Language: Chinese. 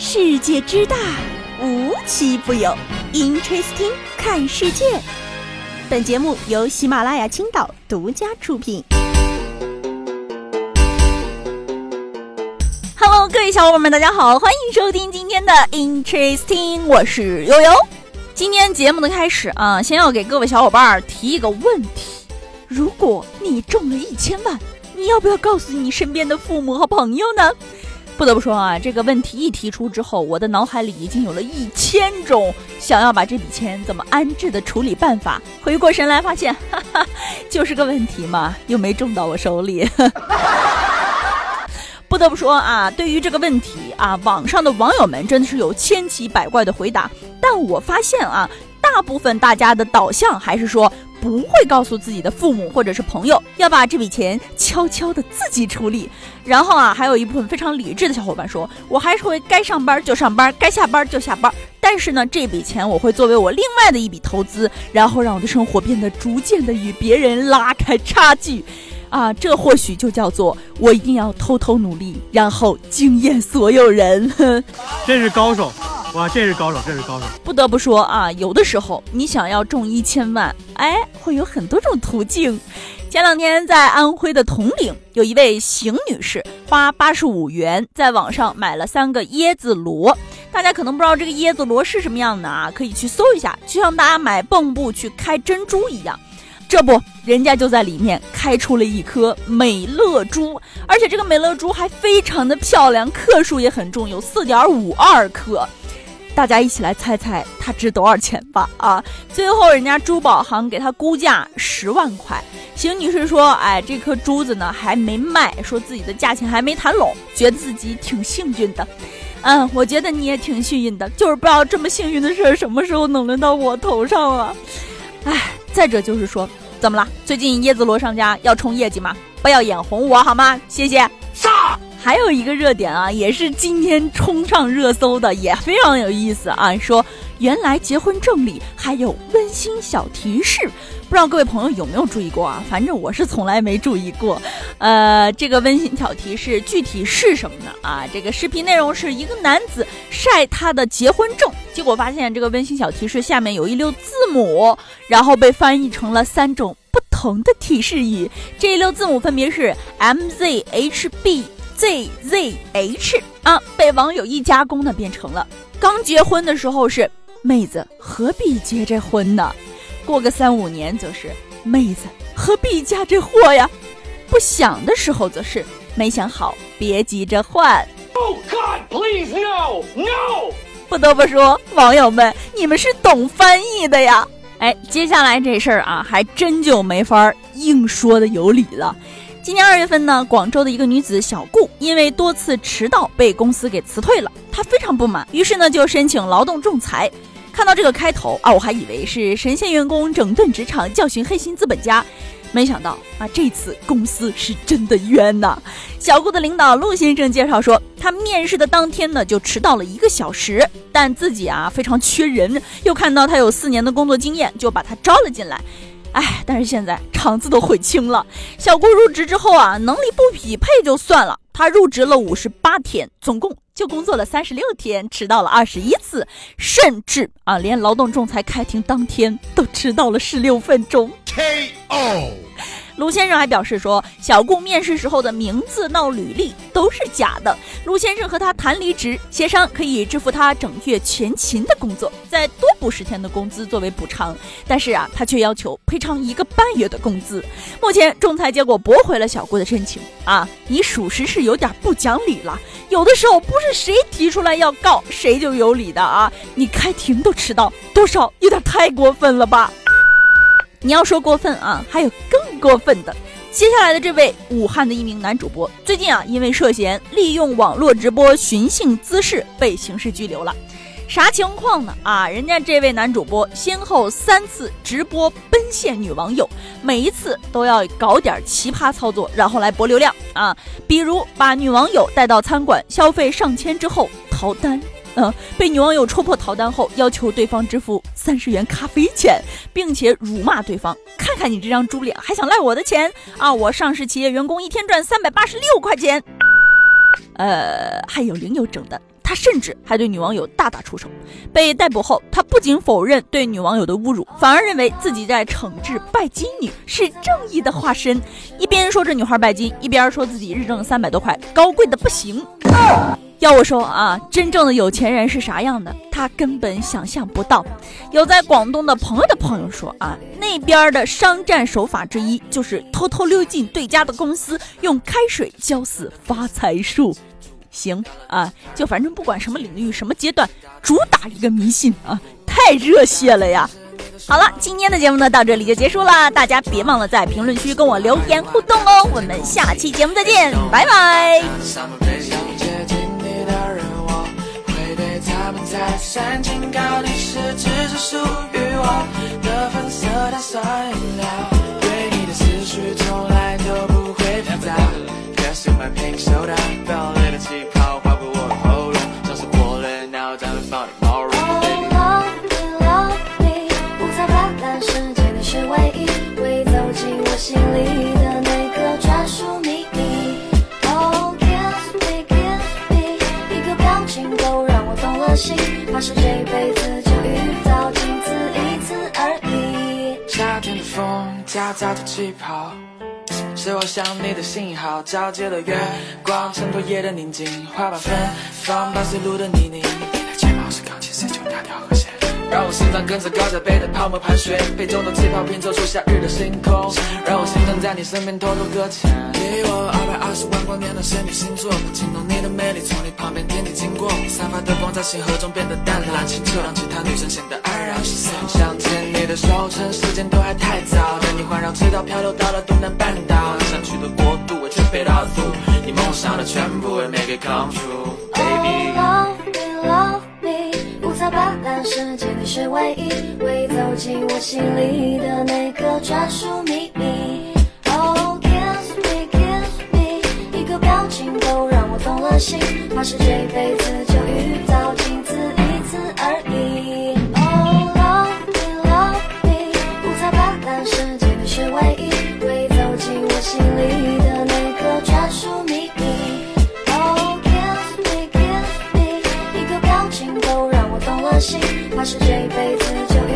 世界之大，无奇不有。Interesting，看世界。本节目由喜马拉雅青岛独家出品。Hello，各位小伙伴们，大家好，欢迎收听今天的 Interesting，我是悠悠。今天节目的开始啊，先要给各位小伙伴提一个问题：如果你中了一千万，你要不要告诉你身边的父母和朋友呢？不得不说啊，这个问题一提出之后，我的脑海里已经有了一千种想要把这笔钱怎么安置的处理办法。回过神来发现，哈哈，就是个问题嘛，又没中到我手里。不得不说啊，对于这个问题啊，网上的网友们真的是有千奇百怪的回答。但我发现啊，大部分大家的导向还是说。不会告诉自己的父母或者是朋友，要把这笔钱悄悄的自己处理。然后啊，还有一部分非常理智的小伙伴说，我还是会该上班就上班，该下班就下班。但是呢，这笔钱我会作为我另外的一笔投资，然后让我的生活变得逐渐的与别人拉开差距。啊，这或许就叫做我一定要偷偷努力，然后惊艳所有人。这是高手。哇，这是高手，这是高手！不得不说啊，有的时候你想要中一千万，哎，会有很多种途径。前两天在安徽的铜陵，有一位邢女士花八十五元在网上买了三个椰子螺。大家可能不知道这个椰子螺是什么样的啊，可以去搜一下，就像大家买蚌埠去开珍珠一样。这不，人家就在里面开出了一颗美乐珠，而且这个美乐珠还非常的漂亮，克数也很重，有四点五二克。大家一起来猜猜它值多少钱吧！啊，最后人家珠宝行给他估价十万块。邢女士说：“哎，这颗珠子呢还没卖，说自己的价钱还没谈拢，觉得自己挺幸运的。嗯，我觉得你也挺幸运的，就是不知道这么幸运的事儿什么时候能轮到我头上啊！哎，再者就是说，怎么了？最近椰子螺商家要冲业绩吗？不要眼红我好吗？谢谢。”还有一个热点啊，也是今天冲上热搜的，也非常有意思啊。说原来结婚证里还有温馨小提示，不知道各位朋友有没有注意过啊？反正我是从来没注意过。呃，这个温馨小提示具体是什么呢？啊，这个视频内容是一个男子晒他的结婚证，结果发现这个温馨小提示下面有一溜字母，然后被翻译成了三种不同的提示语。这一溜字母分别是 M Z H B。Z Z H 啊，被网友一加工呢，变成了刚结婚的时候是妹子何必结这婚呢？过个三五年则是妹子何必嫁这货呀？不想的时候则是没想好，别急着换。Oh God, please no no！不得不说，网友们你们是懂翻译的呀。哎，接下来这事儿啊，还真就没法硬说的有理了。今年二月份呢，广州的一个女子小顾因为多次迟到被公司给辞退了，她非常不满，于是呢就申请劳动仲裁。看到这个开头啊，我还以为是神仙员工整顿职场教训黑心资本家，没想到啊这次公司是真的冤呐。小顾的领导陆先生介绍说，他面试的当天呢就迟到了一个小时，但自己啊非常缺人，又看到他有四年的工作经验，就把他招了进来。哎，但是现在肠子都悔青了。小顾入职之后啊，能力不匹配就算了，他入职了五十八天，总共就工作了三十六天，迟到了二十一次，甚至啊，连劳动仲裁开庭当天都迟到了十六分钟。哦 卢先生还表示说，小顾面试时候的名字、闹履历都是假的。卢先生和他谈离职，协商可以支付他整月全勤的工作，再多补十天的工资作为补偿。但是啊，他却要求赔偿一个半月的工资。目前仲裁结果驳回了小顾的申请。啊，你属实是有点不讲理了。有的时候不是谁提出来要告谁就有理的啊！你开庭都迟到，多少有点太过分了吧？你要说过分啊，还有更过分的。接下来的这位武汉的一名男主播，最近啊，因为涉嫌利用网络直播寻衅滋事，被刑事拘留了。啥情况呢？啊，人家这位男主播先后三次直播奔现女网友，每一次都要搞点奇葩操作，然后来博流量啊。比如把女网友带到餐馆消费上千之后逃单。嗯，被女网友戳破逃单后，要求对方支付三十元咖啡钱，并且辱骂对方：“看看你这张猪脸，还想赖我的钱啊！我上市企业员工一天赚三百八十六块钱。”呃，还有零有整的。他甚至还对女网友大打出手。被逮捕后，他不仅否认对女网友的侮辱，反而认为自己在惩治拜金女，是正义的化身。一边说这女孩拜金，一边说自己日挣三百多块，高贵的不行。要我说啊，真正的有钱人是啥样的，他根本想象不到。有在广东的朋友的朋友说啊，那边的商战手法之一就是偷偷溜进对家的公司，用开水浇死发财树。行啊，就反正不管什么领域、什么阶段，主打一个迷信啊，太热血了呀！好了，今天的节目呢到这里就结束了，大家别忘了在评论区跟我留言互动哦，我们下期节目再见，拜拜。他们在三警告，你是只只属于我的粉丝。夹杂着气泡，是我想你的信号。皎洁的月光衬托夜的宁静，花瓣芬芳伴随路的泥泞。你的睫毛是钢琴，谁就那条和弦。让我心脏跟着高脚杯的泡沫盘旋，杯中的气泡拼凑出夏日的星空。让我心疼在你身边偷偷搁浅。给我二百二十万光年的仙女星座，不惊动你的美丽，从你旁边天地经过，散发的光在星河中变得淡蓝清澈，让其他女生显得黯然失色。想牵你的手，趁时间都还太早，环绕赤道漂流到了东南半岛，想去的国度我全备到足，你梦想的全部，will make it come true，baby。斑斓世界，你是唯一，会走进我心里的那个专属秘密。Oh kiss me, kiss me，一个表情都让我动了心，怕是这辈子是这一辈子。